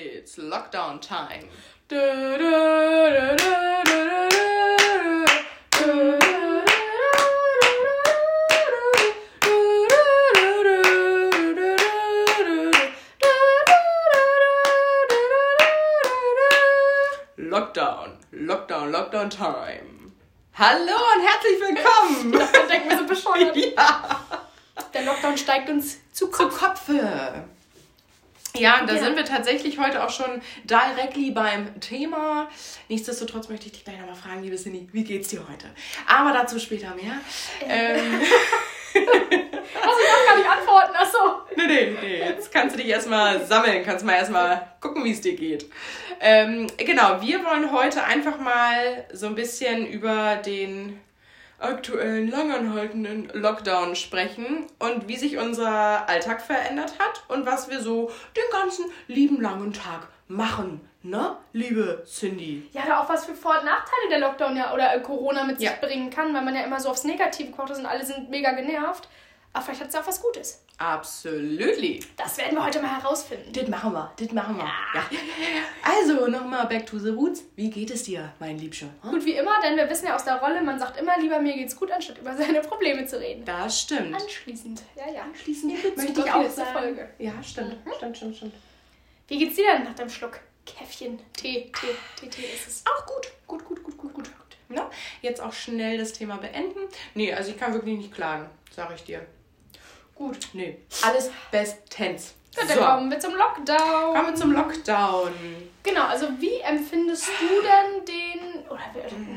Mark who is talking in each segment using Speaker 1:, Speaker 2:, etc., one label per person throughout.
Speaker 1: It's lockdown time. Lockdown, Lockdown, Lockdown time. Hallo und herzlich willkommen.
Speaker 2: Da denken wir so bescheuert.
Speaker 1: ja.
Speaker 2: Der Lockdown steigt uns zu
Speaker 1: Zu
Speaker 2: Kopf.
Speaker 1: Kopfe. Ja, und da
Speaker 2: Ja.
Speaker 1: sind wir tatsächlich heute auch schon directly beim Thema. Nichtsdestotrotz möchte ich dich gleich nochmal fragen, liebe Cindy, wie geht's dir heute? Aber dazu später mehr. Ähm,
Speaker 2: Muss ich auch gar nicht antworten. Achso.
Speaker 1: nee, nee, nee, jetzt kannst du dich erstmal sammeln, kannst mal erstmal gucken, wie es dir geht. Ähm, genau, wir wollen heute einfach mal so ein bisschen über den aktuellen langanhaltenden Lockdown sprechen und wie sich unser Alltag verändert hat und was wir so den ganzen lieben langen Tag machen, ne, liebe Cindy?
Speaker 2: Ja, oder auch was für Vor- und Nachteile der Lockdown ja oder Corona mit
Speaker 1: Ja.
Speaker 2: sich bringen kann, weil man ja immer so aufs Negative gekocht ist und alle sind mega genervt. Aber vielleicht hat es auch was Gutes.
Speaker 1: Absolutely.
Speaker 2: Das werden wir heute mal herausfinden.
Speaker 1: Das machen wir, das machen wir.
Speaker 2: Ja.
Speaker 1: Ja. Also, nochmal back to the roots. Wie geht es dir, mein Liebster? Hm?
Speaker 2: Gut wie immer, denn wir wissen ja aus der Rolle, man sagt immer lieber, mir geht's gut, anstatt über seine Probleme zu reden.
Speaker 1: Das stimmt.
Speaker 2: Anschließend, ja, ja.
Speaker 1: Anschließend
Speaker 2: Bezug
Speaker 1: möchte ich auch sagen.
Speaker 2: Folge.
Speaker 1: Ja, stimmt. Stimmt, stimmt, stimmt.
Speaker 2: Wie geht's dir denn nach deinem Schluck? Käffchen, Tee, Tee, Tee, Tee ist es.
Speaker 1: Auch gut. Gut, gut, gut, gut, gut. Ja, jetzt auch schnell das Thema beenden. Nee, also ich kann wirklich nicht klagen, sage ich dir.
Speaker 2: Gut.
Speaker 1: Nee, alles bestens.
Speaker 2: Gut, dann
Speaker 1: So,
Speaker 2: kommen wir zum Lockdown.
Speaker 1: kommen wir zum Lockdown.
Speaker 2: Genau, also wie empfindest du denn den, oder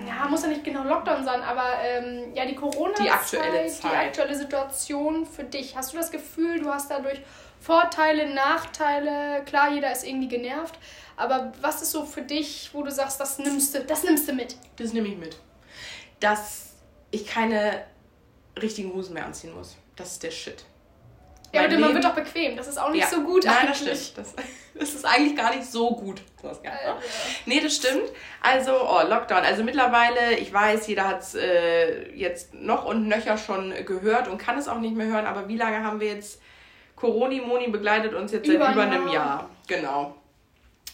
Speaker 2: ja, muss ja nicht genau Lockdown sein, aber ähm, ja, die corona
Speaker 1: Die aktuelle Zeit.
Speaker 2: die aktuelle Situation für dich. Hast du das Gefühl, du hast dadurch Vorteile, Nachteile? Klar, jeder ist irgendwie genervt, aber was ist so für dich, wo du sagst, das nimmst du, das nimmst du mit?
Speaker 1: Das nehme ich mit. Dass ich keine richtigen Hosen mehr anziehen muss. Das ist der Shit.
Speaker 2: Ja, aber man wird doch bequem. Das ist auch nicht
Speaker 1: Ja.
Speaker 2: so gut
Speaker 1: Nein, das
Speaker 2: eigentlich.
Speaker 1: stimmt. Das, das ist eigentlich gar nicht so gut. Das Ganze.
Speaker 2: Äh,
Speaker 1: Nee, das stimmt. Also, oh, Lockdown. Also mittlerweile, ich weiß, jeder hat es äh, jetzt noch und nöcher schon gehört und kann es auch nicht mehr hören, aber wie lange haben wir jetzt Coroni Moni begleitet uns jetzt
Speaker 2: Über
Speaker 1: seit über
Speaker 2: ein
Speaker 1: einem
Speaker 2: Jahr.
Speaker 1: Jahr. Genau.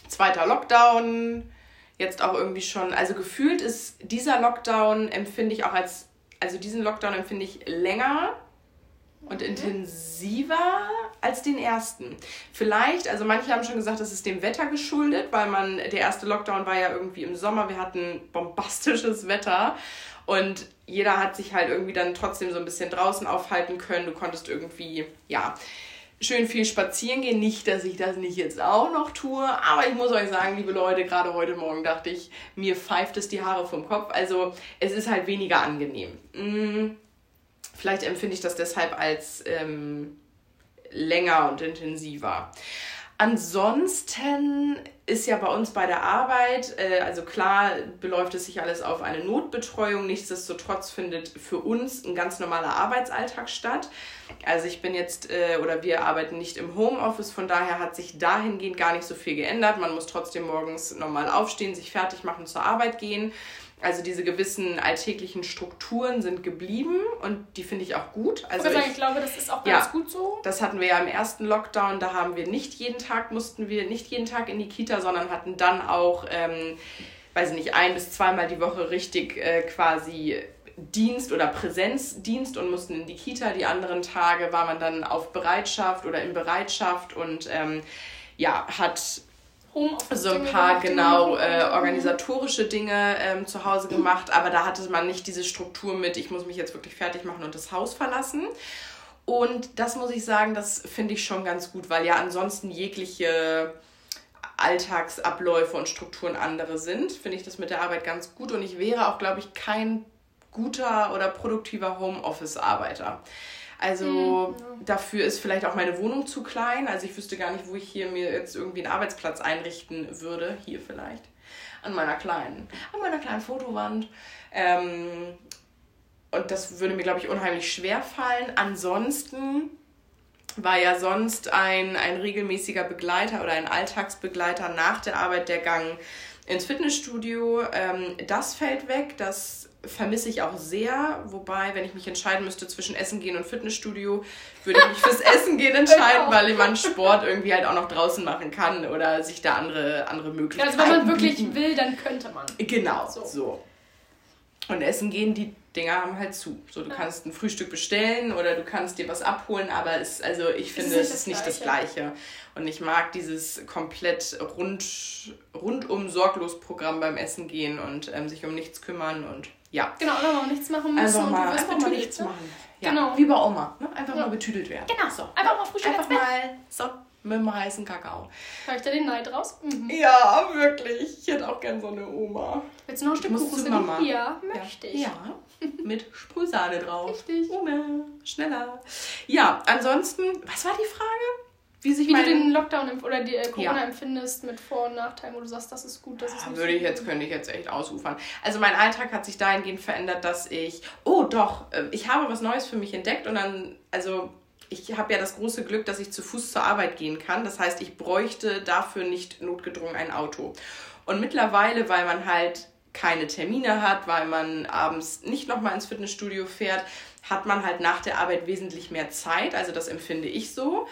Speaker 1: Zweiter Lockdown. Jetzt auch irgendwie schon, also gefühlt ist dieser Lockdown empfinde ich auch als, also diesen Lockdown empfinde ich länger und intensiver als den ersten. Vielleicht, also manche haben schon gesagt, das ist dem Wetter geschuldet, weil man, der erste Lockdown war ja irgendwie im Sommer, wir hatten bombastisches Wetter und jeder hat sich halt irgendwie dann trotzdem so ein bisschen draußen aufhalten können. Du konntest irgendwie, ja, schön viel spazieren gehen. Nicht, dass ich das nicht jetzt auch noch tue, aber ich muss euch sagen, liebe Leute, gerade heute Morgen dachte ich, mir pfeift es die Haare vom Kopf. Also es ist halt weniger angenehm. Mm, Vielleicht empfinde ich das deshalb als ähm, länger und intensiver. Ansonsten ist ja bei uns bei der Arbeit, äh, also klar beläuft es sich alles auf eine Notbetreuung, nichtsdestotrotz findet für uns ein ganz normaler Arbeitsalltag statt. Also ich bin jetzt äh, oder wir arbeiten nicht im Homeoffice, von daher hat sich dahingehend gar nicht so viel geändert. Man muss trotzdem morgens normal aufstehen, sich fertig machen, zur Arbeit gehen. Also diese gewissen alltäglichen Strukturen sind geblieben und die finde ich auch gut.
Speaker 2: ich
Speaker 1: Also
Speaker 2: würde sagen,
Speaker 1: ich,
Speaker 2: ich glaube, das ist auch
Speaker 1: Ja.
Speaker 2: ganz gut so.
Speaker 1: das hatten wir ja im ersten Lockdown, da haben wir nicht jeden Tag, mussten wir nicht jeden Tag in die Kita, sondern hatten dann auch, ähm, weiß ich nicht, ein bis zweimal die Woche richtig äh, quasi Dienst oder Präsenzdienst und mussten in die Kita. Die anderen Tage war man dann auf Bereitschaft oder in Bereitschaft und ähm, ja, hat
Speaker 2: Homeoffice
Speaker 1: so ein
Speaker 2: Dinge
Speaker 1: paar genau äh,
Speaker 2: konnte.
Speaker 1: organisatorische Dinge ähm, zu Hause gemacht, aber da hatte man nicht diese Struktur mit, ich muss mich jetzt wirklich fertig machen und das Haus verlassen. Und das muss ich sagen, das finde ich schon ganz gut, weil ja ansonsten jegliche Alltagsabläufe und Strukturen andere sind, finde ich das mit der Arbeit ganz gut und ich wäre auch, glaube ich, kein guter oder produktiver Homeoffice-Arbeiter. Also dafür ist vielleicht auch meine Wohnung zu klein. Also ich wüsste gar nicht, wo ich hier mir jetzt irgendwie einen Arbeitsplatz einrichten würde. Hier vielleicht. An meiner kleinen, an meiner kleinen Fotowand. Ähm, und das würde mir, glaube ich, unheimlich schwer fallen. Ansonsten war ja sonst ein, ein regelmäßiger Begleiter oder ein Alltagsbegleiter nach der Arbeit der Gang ins Fitnessstudio. Ähm, das fällt weg. Das vermisse ich auch sehr. Wobei, wenn ich mich entscheiden müsste zwischen Essen gehen und Fitnessstudio, würde ich mich fürs Essen gehen entscheiden, weil man Sport irgendwie halt auch noch draußen machen kann oder sich da andere, andere Möglichkeiten.
Speaker 2: Also wenn man wirklich bieten. will, dann könnte man.
Speaker 1: Genau, so. so. Und Essen gehen, die Dinger haben halt zu. So, du ja. kannst ein Frühstück bestellen oder du kannst dir was abholen, aber es, also ich finde, es ist nicht, das, Gleiche. Und ich mag dieses komplett rund, rundum sorglos Programm beim Essen gehen und ähm, sich um nichts kümmern und ja.
Speaker 2: Genau, einfach mal nichts machen müssen
Speaker 1: einfach mal, einfach mal nichts ne? machen. Ja, genau. wie bei Oma. Ne? Einfach ja. mal betüdelt werden.
Speaker 2: Genau, so. Einfach mal Frühstück
Speaker 1: Einfach mal so mit dem heißen Kakao.
Speaker 2: Hör ich da den Neid raus?
Speaker 1: Mhm. Ja, wirklich. Ich hätte auch gern so eine Oma.
Speaker 2: Willst du noch ein Stück Kuchen? Mama? Ja, möchte ich.
Speaker 1: Ja, mit Sprühsahne drauf.
Speaker 2: Richtig.
Speaker 1: Oma, schneller. Ja, ansonsten, was war die Frage?
Speaker 2: Wie, sich wie mein... du den Lockdown oder die äh, Corona ja. empfindest mit Vor- und Nachteilen, wo du sagst, das ist gut, das ist
Speaker 1: ja, Würde ich jetzt, könnte ich jetzt echt ausufern. Also mein Alltag hat sich dahingehend verändert, dass ich, oh doch, äh, ich habe was Neues für mich entdeckt und dann, also ich habe ja das große Glück, dass ich zu Fuß zur Arbeit gehen kann. Das heißt, ich bräuchte dafür nicht notgedrungen ein Auto. Und mittlerweile, weil man halt keine Termine hat, weil man abends nicht nochmal ins Fitnessstudio fährt, hat man halt nach der Arbeit wesentlich mehr Zeit. Also das empfinde ich so.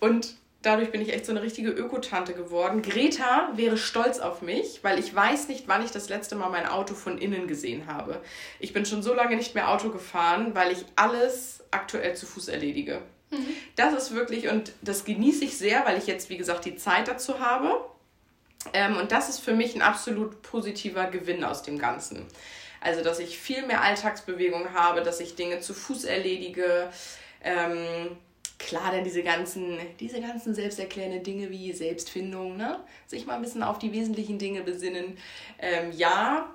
Speaker 1: Und dadurch bin ich echt so eine richtige Ökotante geworden. Greta wäre stolz auf mich, weil ich weiß nicht, wann ich das letzte Mal mein Auto von innen gesehen habe. Ich bin schon so lange nicht mehr Auto gefahren, weil ich alles aktuell zu Fuß erledige. Mhm. Das ist wirklich, und das genieße ich sehr, weil ich jetzt, wie gesagt, die Zeit dazu habe. Ähm, und das ist für mich ein absolut positiver Gewinn aus dem Ganzen. Also, dass ich viel mehr Alltagsbewegung habe, dass ich Dinge zu Fuß erledige. Ähm, klar, denn diese ganzen, diese ganzen selbsterklärenden Dinge wie Selbstfindung, ne? sich mal ein bisschen auf die wesentlichen Dinge besinnen. Ähm, ja,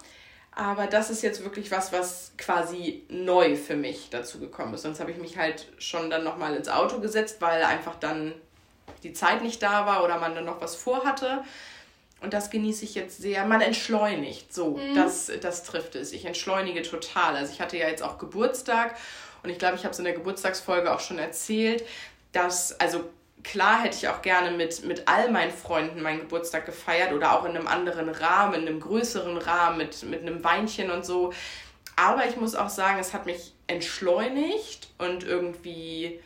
Speaker 1: aber das ist jetzt wirklich was, was quasi neu für mich dazu gekommen ist. Sonst habe ich mich halt schon dann nochmal ins Auto gesetzt, weil einfach dann die Zeit nicht da war oder man dann noch was vorhatte. Und das genieße ich jetzt sehr. Man entschleunigt, so, mhm. das, das trifft es. Ich entschleunige total. Also ich hatte ja jetzt auch Geburtstag und ich glaube, ich habe es in der Geburtstagsfolge auch schon erzählt, dass, also klar hätte ich auch gerne mit, mit all meinen Freunden meinen Geburtstag gefeiert oder auch in einem anderen Rahmen, in einem größeren Rahmen, mit, mit einem Weinchen und so. Aber ich muss auch sagen, es hat mich entschleunigt und irgendwie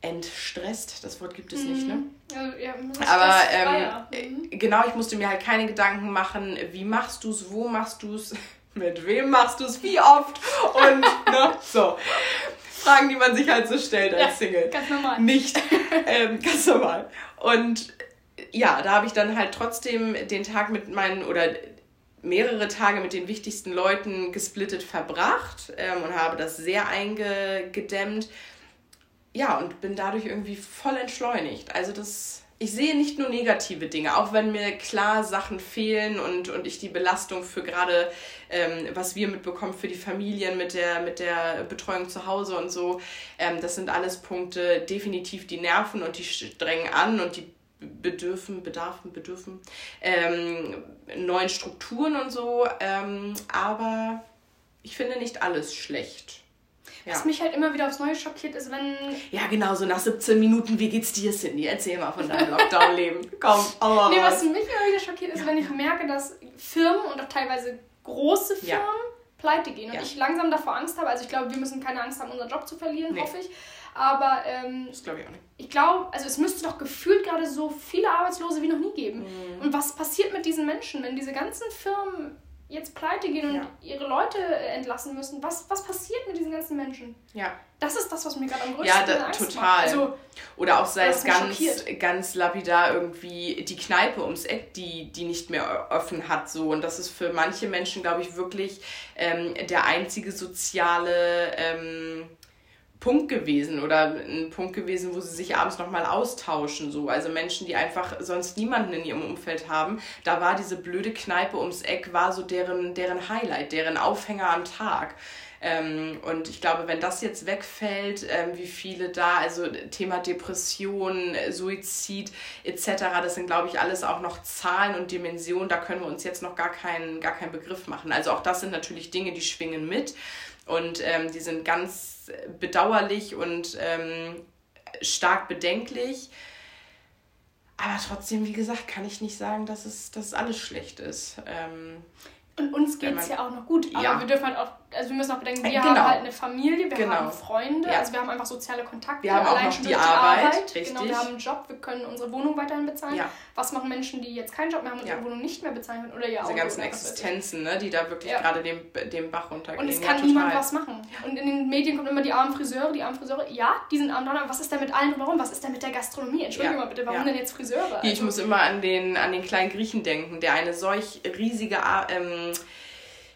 Speaker 1: entstresst. Das Wort gibt es mhm. nicht, ne?
Speaker 2: Ja, ja,
Speaker 1: Aber ähm, mhm. genau, ich musste mir halt keine Gedanken machen, wie machst du es, wo machst du es, mit wem machst du es, wie oft und ne, so. Fragen, die man sich halt so stellt als ja, Single.
Speaker 2: Ganz normal.
Speaker 1: Nicht ähm, ganz normal. Und ja, da habe ich dann halt trotzdem den Tag mit meinen oder mehrere Tage mit den wichtigsten Leuten gesplittet verbracht ähm, und habe das sehr eingedämmt. Ja, und bin dadurch irgendwie voll entschleunigt. Also das ich sehe nicht nur negative Dinge, auch wenn mir klar Sachen fehlen und, und ich die Belastung für gerade, ähm, was wir mitbekommen, für die Familien mit der, mit der Betreuung zu Hause und so, ähm, das sind alles Punkte, definitiv die nerven und die strengen an und die bedürfen, bedarfen, bedürfen ähm, neuen Strukturen und so. Ähm, aber ich finde nicht alles schlecht.
Speaker 2: Ja. Was mich halt immer wieder aufs Neue schockiert ist, wenn.
Speaker 1: Ja, genau, so nach 17 Minuten, wie geht's dir, Cindy? Erzähl mal von deinem Lockdown-Leben. Komm,
Speaker 2: aber. Nee, was mich immer wieder schockiert ist, ja, wenn ich merke, dass Firmen und auch teilweise große Firmen pleite gehen und ich langsam davor Angst habe. Also ich glaube, wir müssen keine Angst haben, unseren Job zu verlieren, nee. hoffe ich. Aber ähm,
Speaker 1: das glaube ich auch nicht.
Speaker 2: Ich glaube, also es müsste doch gefühlt gerade so viele Arbeitslose wie noch nie geben. Mhm. Und was passiert mit diesen Menschen, wenn diese ganzen Firmen jetzt pleite gehen und ja. ihre Leute äh, entlassen müssen, was, was passiert mit diesen ganzen Menschen?
Speaker 1: Ja.
Speaker 2: Das ist das, was mir gerade am größten Ja, da,
Speaker 1: Angst total. Macht. Also, Oder auch sei es ganz, ganz lapidar irgendwie die Kneipe ums Eck, die, die nicht mehr offen hat. So. Und das ist für manche Menschen, glaube ich, wirklich ähm, der einzige soziale... Ähm, Punkt gewesen oder ein Punkt gewesen, wo sie sich abends nochmal austauschen. So. Also Menschen, die einfach sonst niemanden in ihrem Umfeld haben. Da war diese blöde Kneipe ums Eck, war so deren, deren Highlight, deren Aufhänger am Tag. Ähm, und ich glaube, wenn das jetzt wegfällt, ähm, wie viele da, also Thema Depression, Suizid etc., das sind, glaube ich, alles auch noch Zahlen und Dimensionen, da können wir uns jetzt noch gar keinen, gar keinen Begriff machen. Also auch das sind natürlich Dinge, die schwingen mit. Und ähm, die sind ganz bedauerlich und ähm, stark bedenklich. Aber trotzdem, wie gesagt, kann ich nicht sagen, dass es, dass alles schlecht ist. Ähm,
Speaker 2: Und uns geht es ja auch noch gut. Aber ja. wir dürfen halt auch, also wir müssen auch bedenken, wir genau. haben halt eine Familie, wir genau. haben Freunde, ja. also wir haben einfach soziale Kontakte. Wir haben auch noch die Arbeit, Arbeit. Genau, wir haben einen Job, wir können unsere Wohnung weiterhin bezahlen. Ja. Was machen Menschen, die jetzt keinen Job mehr haben und ihre Wohnung nicht mehr bezahlen können? Oder ja
Speaker 1: Diese ganzen Existenzen, ne, die da wirklich gerade dem, dem Bach runtergehen.
Speaker 2: Und es kann niemand was machen. Und in den Medien kommen immer die armen Friseure, die armen Friseure. Ja, die sind arm dran, aber was ist denn mit allen drumherum? Was ist denn mit der Gastronomie? Entschuldige mal bitte, warum denn jetzt Friseure? Also,
Speaker 1: ich muss immer an den, an den kleinen Griechen denken, der eine solch riesige... Ähm,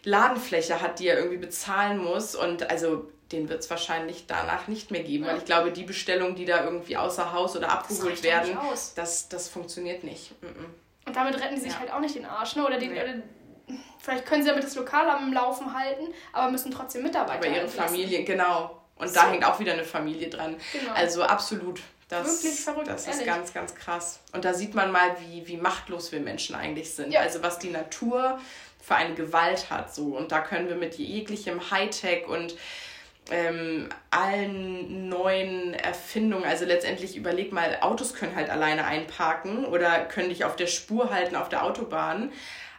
Speaker 1: Ladenfläche hat, die er irgendwie bezahlen muss. Und also den wird es wahrscheinlich danach nicht mehr geben, weil ich glaube, die Bestellungen, die da irgendwie außer Haus oder abgeholt das werden, das, das funktioniert nicht.
Speaker 2: Und damit retten die sich ja. halt auch nicht den Arsch, ne? Oder den, nee. oder vielleicht können sie damit das Lokal am Laufen halten, aber müssen trotzdem Mitarbeiter
Speaker 1: Aber ihre entlassen. Familie, genau. Und so. da hängt auch wieder eine Familie dran. Genau. Also absolut. Das, Wirklich verrückt. Das ist ehrlich. ganz, ganz krass. Und da sieht man mal, wie, wie machtlos wir Menschen eigentlich sind. Ja. Also was die Natur für eine Gewalt hat. So. Und da können wir mit jeglichem Hightech und ähm, allen neuen Erfindungen, also letztendlich überleg mal, Autos können halt alleine einparken oder können dich auf der Spur halten auf der Autobahn.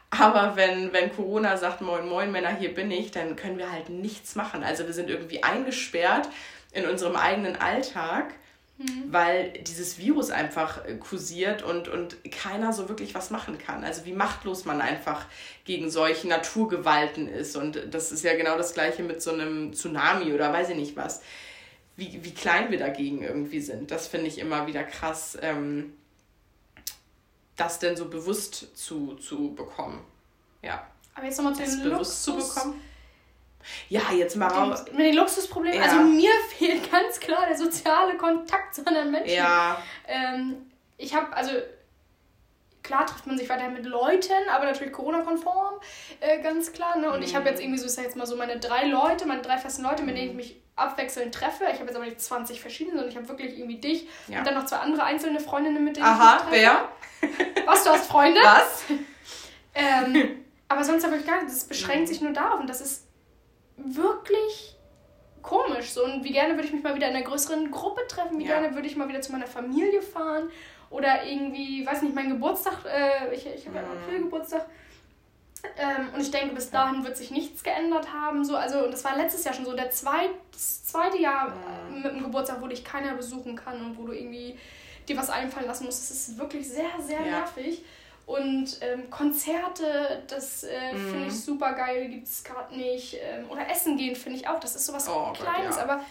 Speaker 1: Aber wenn, wenn Corona sagt, moin, moin, Männer, hier bin ich, dann können wir halt nichts machen. Also wir sind irgendwie eingesperrt in unserem eigenen Alltag Mhm. Weil dieses Virus einfach äh, kursiert und, und keiner so wirklich was machen kann. Also wie machtlos man einfach gegen solche Naturgewalten ist. Und das ist ja genau das gleiche mit so einem Tsunami oder weiß ich nicht was. Wie, wie klein wir dagegen irgendwie sind. Das finde ich immer wieder krass, ähm, das denn so bewusst zu, zu bekommen. Ja. Aber jetzt nochmal zu den bewusst zu bekommen. Ja, jetzt mal raus.
Speaker 2: Mit den Luxusproblemen. Ja. Also mir fehlt ganz klar soziale Kontakt zu anderen Menschen. Ja. Ähm, ich habe, also klar trifft man sich weiterhin mit Leuten, aber natürlich Corona-konform, äh, ganz klar. Ne? Und mhm. ich habe jetzt irgendwie so, ich sag jetzt mal so meine drei Leute, meine drei festen Leute, mit denen ich mich abwechselnd treffe. Ich habe jetzt aber nicht 20 verschiedene, sondern ich habe wirklich irgendwie dich ja. und dann noch zwei andere einzelne Freundinnen, mit denen Aha, ich mich treffe. Aha, wer? Was, du hast Freunde? Was? ähm, aber sonst habe ich gar nicht. Das beschränkt mhm. sich nur darauf und das ist wirklich komisch. So, und wie gerne würde ich mich mal wieder in einer größeren Gruppe treffen, wie ja. gerne würde ich mal wieder zu meiner Familie fahren. Oder irgendwie, weiß nicht, mein Geburtstag, äh, ich, ich habe ja mhm. April Geburtstag. Ähm, und ich denke, bis dahin wird sich nichts geändert haben. So, also, und das war letztes Jahr schon so, der zweit, das zweite Jahr mhm. mit dem Geburtstag, wo dich keiner besuchen kann und wo du irgendwie dir was einfallen lassen musst. Das ist wirklich sehr, sehr ja. nervig. Und ähm, Konzerte, das äh, mhm. finde ich super geil, gibt es gerade nicht. Ähm, oder Essen gehen finde ich auch. Das ist sowas oh, Kleines, Gott, ja. aber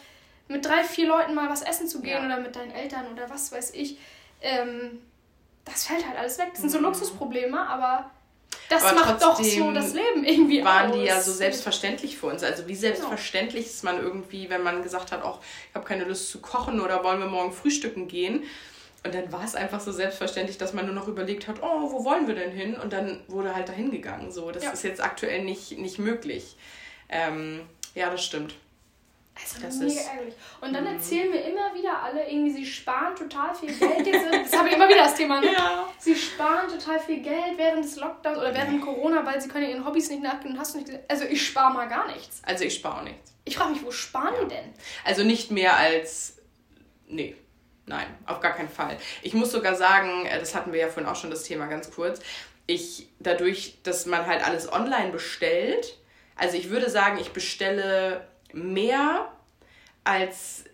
Speaker 2: mit drei, vier Leuten mal was essen zu gehen ja. oder mit deinen Eltern oder was weiß ich, ähm, das fällt halt alles weg. Das sind so mhm. Luxusprobleme, aber das aber macht doch so das Leben irgendwie
Speaker 1: waren aus. die ja so selbstverständlich für uns. Also wie selbstverständlich genau. ist man irgendwie, wenn man gesagt hat, auch ich habe keine Lust zu kochen oder wollen wir morgen frühstücken gehen und dann war es einfach so selbstverständlich, dass man nur noch überlegt hat, oh, wo wollen wir denn hin? Und dann wurde halt dahin gegangen. So, das ja. ist jetzt aktuell nicht, nicht möglich. Ähm, ja, das stimmt. Also
Speaker 2: das mega ist, ärgerlich. Und dann mhm. erzählen mir immer wieder alle, irgendwie, sie sparen total viel Geld. Jetzt, das habe ich immer wieder das Thema. Ne? Ja. Sie sparen total viel Geld während des Lockdowns oder während Corona, weil sie können ihren Hobbys nicht nachgehen. Hast du nicht Also ich spare mal gar nichts.
Speaker 1: Also ich spare auch nichts.
Speaker 2: Ich frage mich, wo sparen ja. die denn?
Speaker 1: Also nicht mehr als. Nee. Nein, auf gar keinen Fall. Ich muss sogar sagen, äh, das hatten wir ja vorhin auch schon das Thema ganz kurz. Ich, dadurch, dass man halt alles online bestellt, also ich würde sagen, ich bestelle mehr, als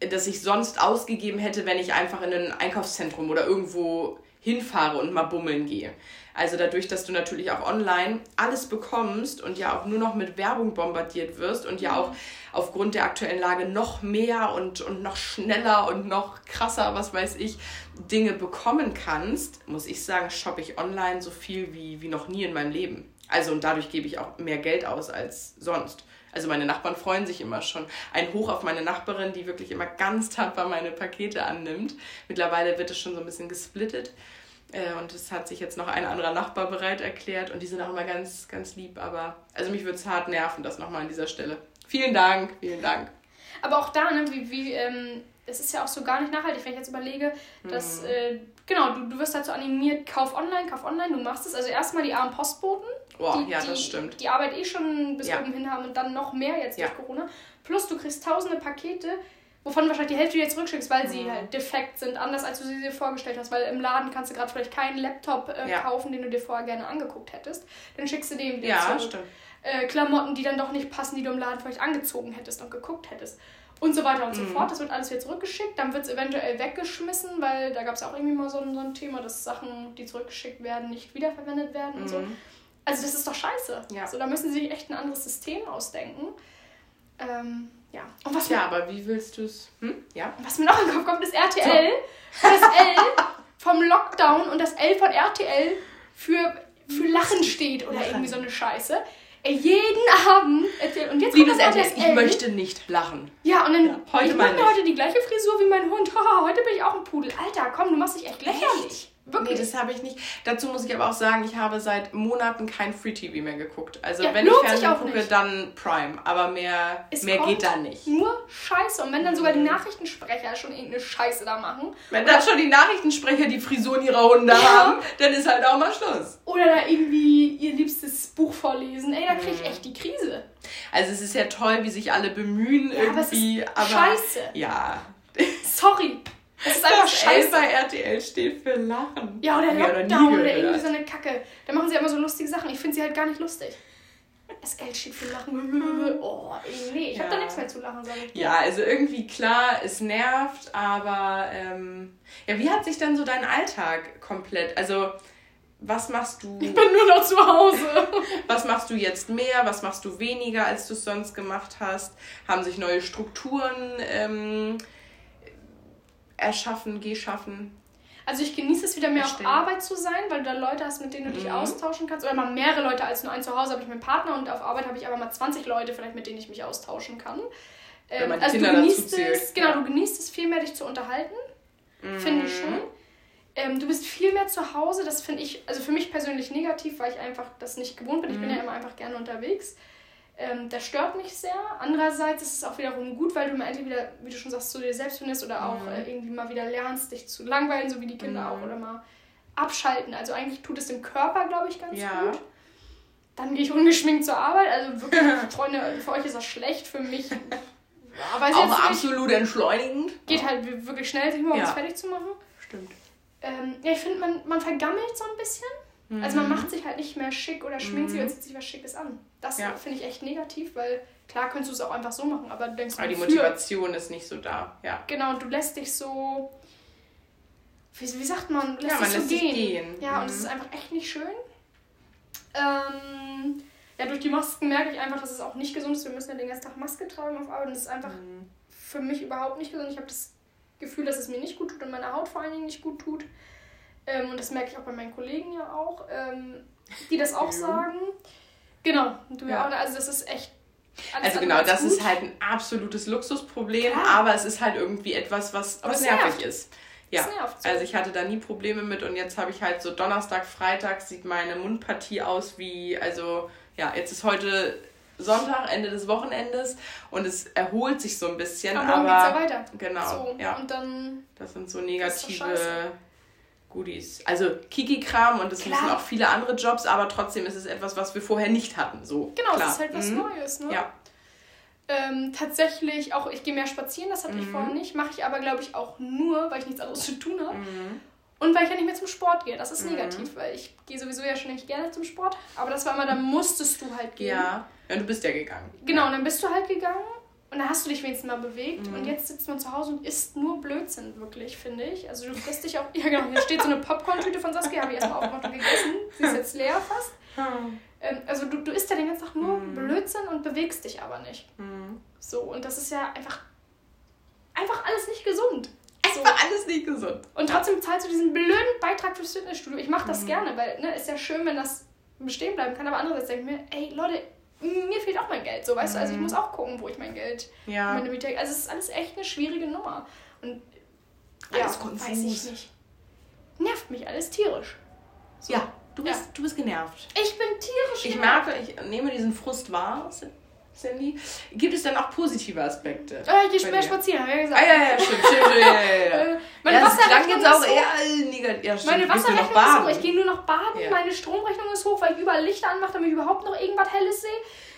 Speaker 1: dass ich sonst ausgegeben hätte, wenn ich einfach in ein Einkaufszentrum oder irgendwo hinfahre und mal bummeln gehe. Also dadurch, dass du natürlich auch online alles bekommst und ja auch nur noch mit Werbung bombardiert wirst und ja auch aufgrund der aktuellen Lage noch mehr und, und noch schneller und noch krasser, was weiß ich, Dinge bekommen kannst, muss ich sagen, shoppe ich online so viel wie, wie noch nie in meinem Leben. Also und dadurch gebe ich auch mehr Geld aus als sonst. Also meine Nachbarn freuen sich immer schon. Ein Hoch auf meine Nachbarin, die wirklich immer ganz tapfer meine Pakete annimmt. Mittlerweile wird es schon so ein bisschen gesplittet. Äh, und es hat sich jetzt noch ein anderer Nachbar bereit erklärt und die sind auch immer ganz, ganz lieb. Aber also mich würde es hart nerven, das nochmal an dieser Stelle. Vielen Dank, vielen Dank.
Speaker 2: Aber auch da, ne, wie, wie ähm, es ist ja auch so gar nicht nachhaltig, wenn ich jetzt überlege, dass, mhm. äh, genau, du, du wirst dazu animiert, kauf online, kauf online, du machst es. Also erstmal die armen Postboten. Boah, die, ja, das die, stimmt. Die Arbeit eh schon bis ja. oben hin haben und dann noch mehr jetzt ja. durch Corona. Plus du kriegst tausende Pakete, wovon wahrscheinlich die Hälfte wieder zurückschickst, weil mhm. sie halt defekt sind, anders als du sie dir vorgestellt hast, weil im Laden kannst du gerade vielleicht keinen Laptop äh, kaufen, den du dir vorher gerne angeguckt hättest. Dann schickst du den wieder ja, zurück. Stimmt. Äh, Klamotten, die dann doch nicht passen, die du im Laden vielleicht angezogen hättest und geguckt hättest. Und so weiter und mhm. so fort. Das wird alles wieder zurückgeschickt. Dann wird es eventuell weggeschmissen, weil da gab es auch irgendwie mal so ein, so ein Thema, dass Sachen, die zurückgeschickt werden, nicht wiederverwendet werden mhm. und so. Mhm. Also das ist doch scheiße. Ja. So, da müssen sie sich echt ein anderes System ausdenken. Ähm, ja.
Speaker 1: Und was ja, aber wie willst du es? Hm?
Speaker 2: Ja. Was mir noch in den Kopf kommt, ist RTL. So. Das L vom Lockdown und das L von RTL für, für Lachen steht oder Lachen. irgendwie so eine Scheiße. Ey, jeden Abend erzählt. Und jetzt
Speaker 1: Liebes kommt RTL, ich möchte nicht lachen.
Speaker 2: Ja, und dann ja, heute ich mache mir heute die gleiche Frisur wie mein Hund. Haha, heute bin ich auch ein Pudel. Alter, komm, du machst dich echt lächerlich.
Speaker 1: Wirklich? Nee, das habe ich nicht. Dazu muss ich aber auch sagen, ich habe seit Monaten kein Free TV mehr geguckt. Also ja, wenn ich Fernsehen gucke, nicht. dann Prime. Aber mehr, mehr geht da nicht.
Speaker 2: Nur Scheiße. Und wenn dann sogar die Nachrichtensprecher schon irgendeine Scheiße da machen.
Speaker 1: Wenn dann schon die Nachrichtensprecher die Frisuren ihrer Hunde ja. haben, dann ist halt auch mal Schluss.
Speaker 2: Oder da irgendwie ihr liebstes Buch vorlesen. Ey, da kriege ich mhm. echt die Krise.
Speaker 1: Also es ist ja toll, wie sich alle bemühen ja, irgendwie. Aber,
Speaker 2: aber Scheiße.
Speaker 1: Ja.
Speaker 2: Sorry. Es ist einfach das scheiße.
Speaker 1: Bei RTL steht für Lachen.
Speaker 2: Ja, oder Lockdown oder irgendwie so eine Kacke. Da machen sie immer so lustige Sachen. Ich finde sie halt gar nicht lustig. Das L steht für Lachen. Oh, nee, ich ja. habe da nichts mehr zu lachen, sage ich.
Speaker 1: Ja, also irgendwie klar, es nervt, aber ähm, ja, wie hat sich dann so dein Alltag komplett, also was machst du?
Speaker 2: Ich bin nur noch zu Hause.
Speaker 1: was machst du jetzt mehr? Was machst du weniger, als du es sonst gemacht hast? Haben sich neue Strukturen ähm, erschaffen, geschaffen.
Speaker 2: Also ich genieße es wieder mehr erstellen. auf Arbeit zu sein, weil du da Leute hast, mit denen du dich mhm. austauschen kannst. Oder mal mehrere Leute als nur ein zu Hause habe ich meinen Partner und auf Arbeit habe ich aber mal 20 Leute vielleicht, mit denen ich mich austauschen kann. Ähm, also Kinder du genießt es, genau, ja. du genießt es viel mehr, dich zu unterhalten. Mhm. Finde ich schon. Ähm, du bist viel mehr zu Hause, das finde ich, also für mich persönlich negativ, weil ich einfach das nicht gewohnt bin. Ich mhm. bin ja immer einfach gerne unterwegs. Ähm, das stört mich sehr. Andererseits ist es auch wiederum gut, weil du mal endlich wieder, wie du schon sagst, zu dir selbst findest oder auch mhm. äh, irgendwie mal wieder lernst, dich zu langweilen, so wie die Kinder mhm. auch, oder mal abschalten. Also eigentlich tut es dem Körper, glaube ich, ganz ja. gut. Dann gehe ich ungeschminkt zur Arbeit. Also wirklich, Freunde, für euch ist das schlecht, für mich.
Speaker 1: Aber auch absolut entschleunigend.
Speaker 2: Geht halt wirklich schnell, sich morgens ja. fertig zu machen.
Speaker 1: Stimmt.
Speaker 2: Ähm, ja, ich finde, man, man vergammelt so ein bisschen. Mhm. Also man macht sich halt nicht mehr schick oder schminkt mhm. sich und zieht sich was Schickes an. Das ja. finde ich echt negativ, weil klar könntest du es auch einfach so machen, aber du denkst
Speaker 1: Aber die Motivation ist nicht so da, ja.
Speaker 2: Genau, und du lässt dich so. Wie, wie sagt man? Lässt ja, man lässt so gehen. gehen. Ja, mhm. und es ist einfach echt nicht schön. Ähm, ja, durch die Masken merke ich einfach, dass es auch nicht gesund ist. Wir müssen ja den ganzen Tag Maske tragen auf Arbeit und das ist einfach mhm. für mich überhaupt nicht gesund. Ich habe das Gefühl, dass es mir nicht gut tut und meiner Haut vor allen Dingen nicht gut tut. Ähm, und das merke ich auch bei meinen Kollegen ja auch, ähm, die das auch sagen. Genau, du ja. auch. Also das ist echt.
Speaker 1: Also genau, das gut. ist halt ein absolutes Luxusproblem, Klar. aber es ist halt irgendwie etwas, was, was nervig nervt. ist. Ja, so. also ich hatte da nie Probleme mit und jetzt habe ich halt so Donnerstag, Freitag sieht meine Mundpartie aus wie, also ja, jetzt ist heute Sonntag, Ende des Wochenendes und es erholt sich so ein bisschen, aber, aber geht's ja weiter. Genau, so, ja. Und dann das sind so negative Goodies. Also Kiki-Kram und das klar. müssen auch viele andere Jobs, aber trotzdem ist es etwas, was wir vorher nicht hatten. So,
Speaker 2: genau, klar. es ist halt was mhm. Neues, ne? Ja. Ähm, tatsächlich auch, ich gehe mehr spazieren, das hatte mhm. ich vorher nicht. Mache ich aber, glaube ich, auch nur, weil ich nichts anderes zu tun habe. Mhm. Und weil ich ja nicht mehr zum Sport gehe. Das ist mhm. negativ, weil ich gehe sowieso ja schon nicht gerne zum Sport. Aber das war immer, da musstest du halt gehen.
Speaker 1: Ja, ja du bist ja gegangen.
Speaker 2: Genau, und dann bist du halt gegangen und dann hast du dich wenigstens mal bewegt. Mhm. Und jetzt sitzt man zu Hause und isst nur Blödsinn, wirklich, finde ich. Also du frisst dich auch. Ja, genau. Hier steht so eine Popcorn-Tüte von Saskia, habe ich erstmal aufgemacht und gegessen. Sie ist jetzt leer fast. Mhm. Ähm, also du, du isst ja den ganzen Tag nur mhm. Blödsinn und bewegst dich aber nicht. Mhm. So, und das ist ja einfach. Einfach alles nicht gesund.
Speaker 1: So. Einfach alles nicht gesund.
Speaker 2: Und trotzdem zahlst du diesen blöden Beitrag fürs Fitnessstudio. Ich mache das mhm. gerne, weil ne, ist ja schön, wenn das bestehen bleiben kann. Aber andererseits denke ich mir, ey Leute, mir fehlt auch mein Geld, so weißt mhm. du. Also ich mhm. muss auch gucken, wo ich mein Geld. Ja. Meine Miete, also es ist alles echt eine schwierige Nummer. Und alles ja, konfus. weiß ich nicht. Nervt mich alles tierisch.
Speaker 1: So. Ja, du bist, ja. du bist genervt.
Speaker 2: Ich bin tierisch
Speaker 1: Ich genervt. merke, ich nehme diesen Frust wahr. Sandy. Gibt es dann auch positive Aspekte?
Speaker 2: Äh, ich gehe mehr spazieren, habe ich ja gesagt.
Speaker 1: Ah, ja, ja, stimmt, stimmt, stimmt, ja, ja, ja.
Speaker 2: Äh, Meine
Speaker 1: ja,
Speaker 2: Wasserrechnung
Speaker 1: jetzt auch
Speaker 2: ist hoch.
Speaker 1: eher negativ. Ja, stimmt,
Speaker 2: Meine Wasserrechnung ist hoch. Ich gehe nur noch baden.
Speaker 1: Ja.
Speaker 2: Meine Stromrechnung ist hoch, weil ich überall Lichter anmache, damit ich überhaupt noch irgendwas Helles sehe.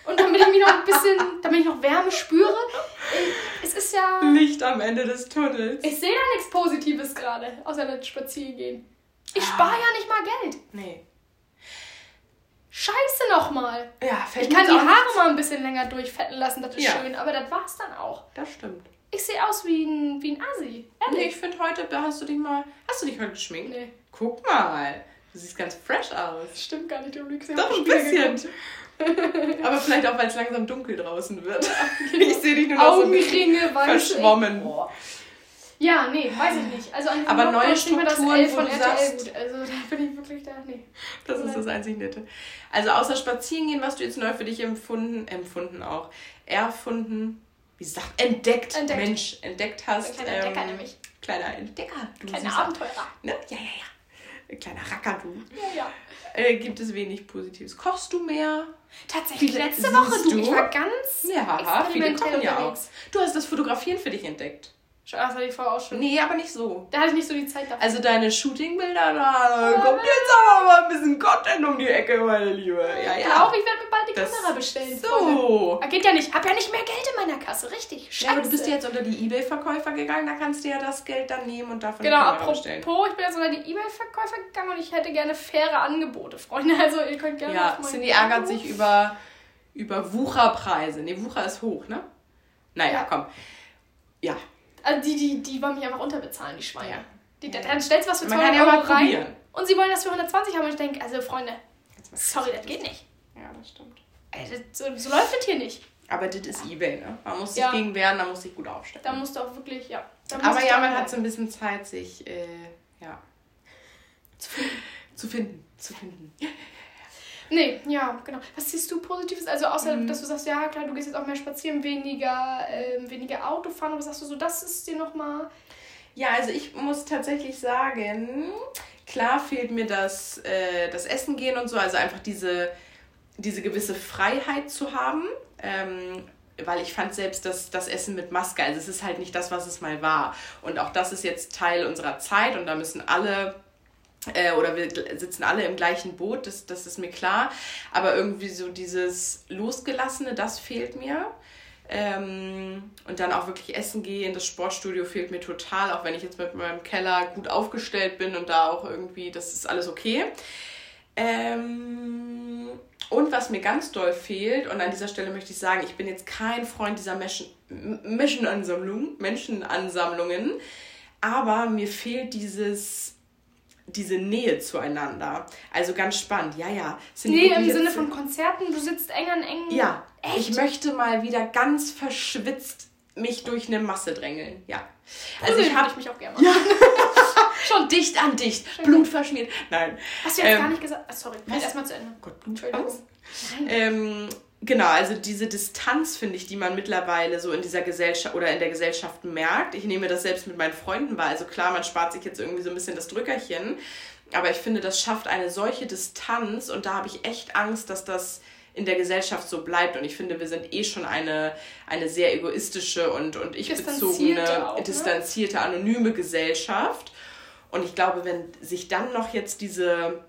Speaker 2: Und damit ich mich noch ein bisschen, damit ich noch Wärme spüre. Äh, Es ist ja.
Speaker 1: Licht am Ende des Tunnels.
Speaker 2: Ich sehe da nichts Positives gerade, außer das Spazierengehen. Ich
Speaker 1: Ah.
Speaker 2: spare ja nicht mal Geld.
Speaker 1: Nee.
Speaker 2: Scheiße nochmal.
Speaker 1: Ja, fällt
Speaker 2: Ich kann die Haare
Speaker 1: nicht-
Speaker 2: mal ein bisschen länger durchfetten lassen, das ist
Speaker 1: Ja.
Speaker 2: schön. Aber das war's dann auch.
Speaker 1: Das stimmt.
Speaker 2: Ich sehe aus wie ein, wie ein Assi.
Speaker 1: Nee,
Speaker 2: Ehrlich.
Speaker 1: ich finde heute, hast du dich mal, hast du dich heute geschminkt?
Speaker 2: Nee.
Speaker 1: Guck mal. Du siehst ganz fresh aus.
Speaker 2: Stimmt gar nicht, du lügst.
Speaker 1: Doch, ein bisschen. Aber vielleicht auch, weil es langsam dunkel draußen wird. Ich sehe dich nur noch so ein bisschen
Speaker 2: Augenringe,
Speaker 1: verschwommen.
Speaker 2: Boah. Ja, nee, weiß ich nicht. Also an
Speaker 1: Aber neue
Speaker 2: mir das
Speaker 1: Strukturen,
Speaker 2: L von
Speaker 1: wo du
Speaker 2: RTL
Speaker 1: sagst-
Speaker 2: gut. Also da bin ich wirklich da, nee.
Speaker 1: Das ist das einzig Nette. Also außer spazieren gehen, was du jetzt neu für dich empfunden, empfunden auch, erfunden, wie sagt, entdeckt,
Speaker 2: Entdeckt.
Speaker 1: Mensch, entdeckt hast.
Speaker 2: Ein kleiner Entdecker nämlich.
Speaker 1: Kleiner Entdecker, du
Speaker 2: Kleine
Speaker 1: süßer.
Speaker 2: Abenteurer.
Speaker 1: Ne? Ja, ja, ja. Ein kleiner Racker, du.
Speaker 2: Ja, ja.
Speaker 1: Äh, gibt es wenig Positives. Kochst du mehr?
Speaker 2: Tatsächlich, letzte Woche,
Speaker 1: siehst
Speaker 2: du, ich
Speaker 1: du?
Speaker 2: war ganz
Speaker 1: Ja, viele kochen ja auch. Du hast das Fotografieren für dich entdeckt.
Speaker 2: Schon, Das hatte ich vorher auch schon.
Speaker 1: Nee, aber nicht so.
Speaker 2: Da hatte ich nicht so die Zeit dafür.
Speaker 1: Also deine Shootingbilder, da kommt jetzt aber mal ein bisschen Content um die Ecke, meine Liebe. Ja,
Speaker 2: ich
Speaker 1: ja.
Speaker 2: glaube, ich werde mir bald die
Speaker 1: Das-
Speaker 2: Kamera bestellen.
Speaker 1: So.
Speaker 2: Ah, Geht ja nicht. Hab ja nicht mehr Geld in meiner Kasse, richtig. Scheiße.
Speaker 1: Ja, aber du bist ja jetzt unter die Ebay-Verkäufer gegangen, da kannst du ja das Geld dann nehmen und davon
Speaker 2: Genau,
Speaker 1: die Kamera
Speaker 2: apropos,
Speaker 1: bestellen.
Speaker 2: ich bin jetzt unter die Ebay-Verkäufer gegangen und ich hätte gerne faire Angebote, Freunde. Also ihr könnt gerne
Speaker 1: Ja, Cindy ärgert sich über, über Wucherpreise. Nee, Wucher ist hoch, ne? Naja,
Speaker 2: Ja.
Speaker 1: komm. Ja,
Speaker 2: Also die, die, die wollen mich einfach unterbezahlen, die Schweine.
Speaker 1: Ja.
Speaker 2: Die,
Speaker 1: Ja.
Speaker 2: Dann stellst du was für
Speaker 1: Man
Speaker 2: 200
Speaker 1: kann ja mal
Speaker 2: Euro rein
Speaker 1: probieren.
Speaker 2: und sie wollen das für 120 haben und ich denke, also Freunde, sorry, das geht nicht.
Speaker 1: Ja, das stimmt.
Speaker 2: Also, so, so läuft das hier nicht.
Speaker 1: Aber das ist Ebay, ne? Man muss sich
Speaker 2: Ja.
Speaker 1: gegen wehren, man muss sich gut aufstellen.
Speaker 2: Da musst du auch wirklich, ja. da
Speaker 1: Aber ja, man hat so ein bisschen Zeit, sich, äh, ja,
Speaker 2: zu finden.
Speaker 1: zu finden. Zu finden.
Speaker 2: Nee, ja, genau. Was siehst du Positives? Also außer,
Speaker 1: Mhm.
Speaker 2: dass du sagst, ja klar, du gehst jetzt auch mehr spazieren, weniger, ähm, weniger Auto fahren, aber sagst du so, das ist dir nochmal...
Speaker 1: Ja, also ich muss tatsächlich sagen, klar fehlt mir das, äh, das Essen gehen und so, also einfach diese, diese gewisse Freiheit zu haben. Ähm, weil ich fand selbst das, das Essen mit Maske, also es ist halt nicht das, was es mal war. Und auch das ist jetzt Teil unserer Zeit und da müssen alle äh, oder wir sitzen alle im gleichen Boot, das, das ist mir klar. Aber irgendwie so dieses Losgelassene, das fehlt mir. Ähm, und dann auch wirklich essen gehen, das Sportstudio fehlt mir total, auch wenn ich jetzt mit meinem Keller gut aufgestellt bin und da auch irgendwie, das ist alles okay. Ähm, und was mir ganz doll fehlt, und an dieser Stelle möchte ich sagen, ich bin jetzt kein Freund dieser Menschen, Menschenansammlungen, aber mir fehlt dieses, diese Nähe zueinander. Also ganz spannend, ja, ja. Sind
Speaker 2: Nee,
Speaker 1: wirklich
Speaker 2: im Sinne von Konzerten, du sitzt eng an eng.
Speaker 1: Ja,
Speaker 2: Echt?
Speaker 1: ich möchte mal wieder ganz verschwitzt mich durch eine Masse drängeln, ja. Also
Speaker 2: Prügeln
Speaker 1: ich habe
Speaker 2: mich auch gerne machen.
Speaker 1: schon dicht an dicht, Blut verschmiert. Nein.
Speaker 2: Hast du jetzt
Speaker 1: Ähm,
Speaker 2: gar nicht gesagt? Ah, sorry, halt erstmal zu Ende.
Speaker 1: Gott,
Speaker 2: Entschuldigung.
Speaker 1: Ähm, genau, also diese Distanz, finde ich, die man mittlerweile so in dieser Gesellschaft oder in der Gesellschaft merkt. Ich nehme das selbst mit meinen Freunden wahr. Also klar, man spart sich jetzt irgendwie so ein bisschen das Drückerchen. Aber ich finde, das schafft eine solche Distanz und da habe ich echt Angst, dass das in der Gesellschaft so bleibt. Und ich finde, wir sind eh schon eine, eine sehr egoistische und, und ich-bezogene,
Speaker 2: ne?
Speaker 1: distanzierte, anonyme Gesellschaft. Und ich glaube, wenn sich dann noch jetzt diese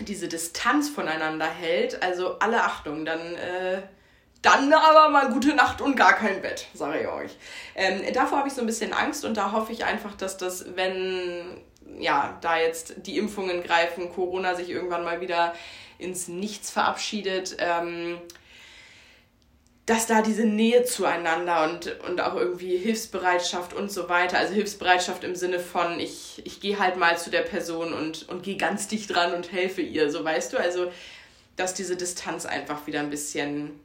Speaker 1: diese Distanz voneinander hält, also alle Achtung, dann, äh, dann aber mal gute Nacht und gar kein Bett, sage ich euch. Ähm, davor habe ich so ein bisschen Angst und da hoffe ich einfach, dass das, wenn ja, da jetzt die Impfungen greifen, Corona sich irgendwann mal wieder ins Nichts verabschiedet, ähm, dass da diese Nähe zueinander und, und auch irgendwie Hilfsbereitschaft und so weiter, also Hilfsbereitschaft im Sinne von, ich, ich gehe halt mal zu der Person und, und gehe ganz dicht dran und helfe ihr, so weißt du, also dass diese Distanz einfach wieder ein bisschen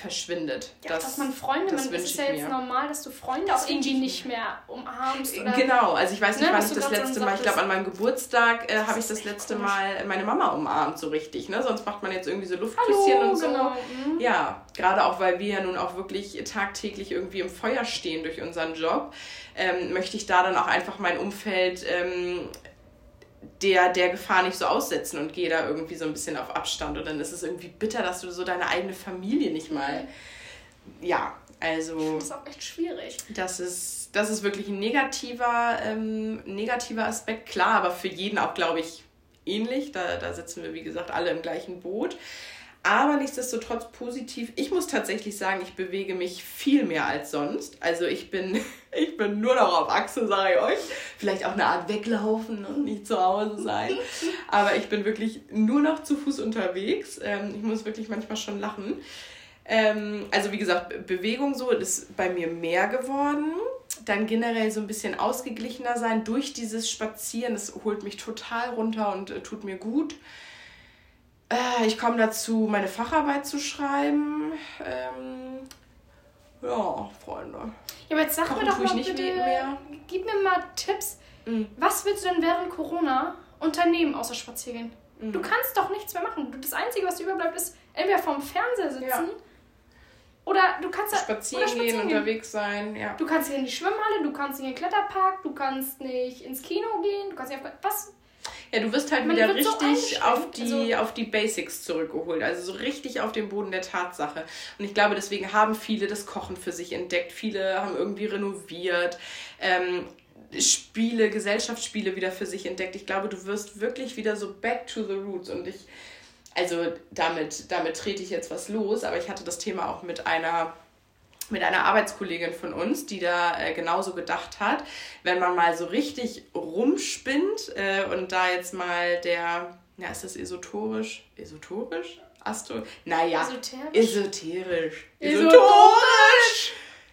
Speaker 1: verschwindet.
Speaker 2: Ja, dass man Freunde,
Speaker 1: das
Speaker 2: man, es ist ja jetzt
Speaker 1: mir.
Speaker 2: normal, dass du Freunde
Speaker 1: Das
Speaker 2: auch irgendwie
Speaker 1: ich
Speaker 2: nicht mehr umarmst. Oder
Speaker 1: Genau, also ich weiß nicht,
Speaker 2: Ne,
Speaker 1: wann ich das letzte Mal, ich glaube an meinem Geburtstag äh, habe ich das letzte
Speaker 2: komisch.
Speaker 1: Mal meine Mama umarmt, so richtig, ne? Sonst macht man jetzt irgendwie so Luftküsschen
Speaker 2: Hallo,
Speaker 1: und so.
Speaker 2: genau. Mhm.
Speaker 1: Ja, gerade auch, weil wir ja nun auch wirklich tagtäglich irgendwie im Feuer stehen durch unseren Job, ähm, möchte ich da dann auch einfach mein Umfeld ähm, der, der Gefahr nicht so aussetzen und gehe da irgendwie so ein bisschen auf Abstand. Und dann ist es irgendwie bitter, dass du so deine eigene Familie nicht mal. Ja, also.
Speaker 2: Das ist auch echt schwierig.
Speaker 1: Das ist, das ist wirklich ein negativer, ähm, negativer Aspekt. Klar, aber für jeden auch, glaube ich, ähnlich. Da, da sitzen wir, wie gesagt, alle im gleichen Boot. Aber nichtsdestotrotz positiv. Ich muss tatsächlich sagen, ich bewege mich viel mehr als sonst. Also ich bin, ich bin nur noch auf Achse, sage ich euch. Vielleicht auch eine Art weglaufen und nicht zu Hause sein. Aber ich bin wirklich nur noch zu Fuß unterwegs. Ähm, ich muss wirklich manchmal schon lachen. Ähm, also wie gesagt, Bewegung so ist bei mir mehr geworden. Dann generell so ein bisschen ausgeglichener sein durch dieses Spazieren. Das holt mich total runter und äh, tut mir gut. Äh, ich komme dazu, meine Facharbeit zu schreiben. Ähm, ja, Freunde. Ja, aber jetzt sag
Speaker 2: mir doch mal bitte, gib mir mal Tipps. Mhm. Was willst du denn während Corona unternehmen, außer spazieren? Mhm. Du kannst doch nichts mehr machen. Das Einzige, was überbleibt, ist entweder vorm Fernseher sitzen ja. oder du kannst spazieren, oder spazieren gehen, unterwegs sein. Ja. Du kannst nicht in die Schwimmhalle, du kannst nicht in den Kletterpark, du kannst nicht ins Kino gehen, du kannst nicht auf, was
Speaker 1: ja, du wirst halt Man wieder richtig so auf, die, also, auf die Basics zurückgeholt. Also so richtig auf den Boden der Tatsache. Und ich glaube, deswegen haben viele das Kochen für sich entdeckt. Viele haben irgendwie renoviert. Ähm, Spiele, Gesellschaftsspiele wieder für sich entdeckt. Ich glaube, du wirst wirklich wieder so back to the roots. Und ich, also damit, damit trete ich jetzt was los, aber ich hatte das Thema auch mit einer mit einer Arbeitskollegin von uns, die da äh, genauso gedacht hat, wenn man mal so richtig rumspinnt äh, und da jetzt mal der, ja, ist das esoterisch? Esoterisch? Astro? Naja, esoterisch. Esoterisch. Esoterisch!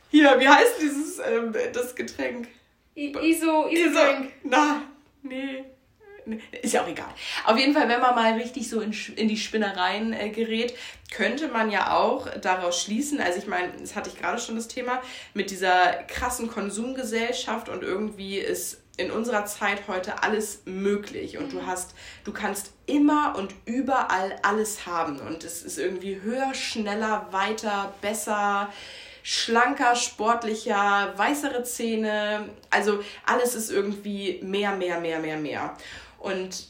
Speaker 1: Hier, wie heißt dieses, ähm, das Getränk? I Iso, Iso, Na, nee. Ist ja auch egal. Auf jeden Fall, wenn man mal richtig so in, in die Spinnereien äh, gerät, könnte man ja auch daraus schließen, also ich meine, das hatte ich gerade schon das Thema, mit dieser krassen Konsumgesellschaft und irgendwie ist in unserer Zeit heute alles möglich und du mhm. hast, du kannst immer und überall alles haben und es ist irgendwie höher, schneller, weiter, besser, schlanker, sportlicher, weißere Zähne, also alles ist irgendwie mehr, mehr, mehr, mehr, mehr. Und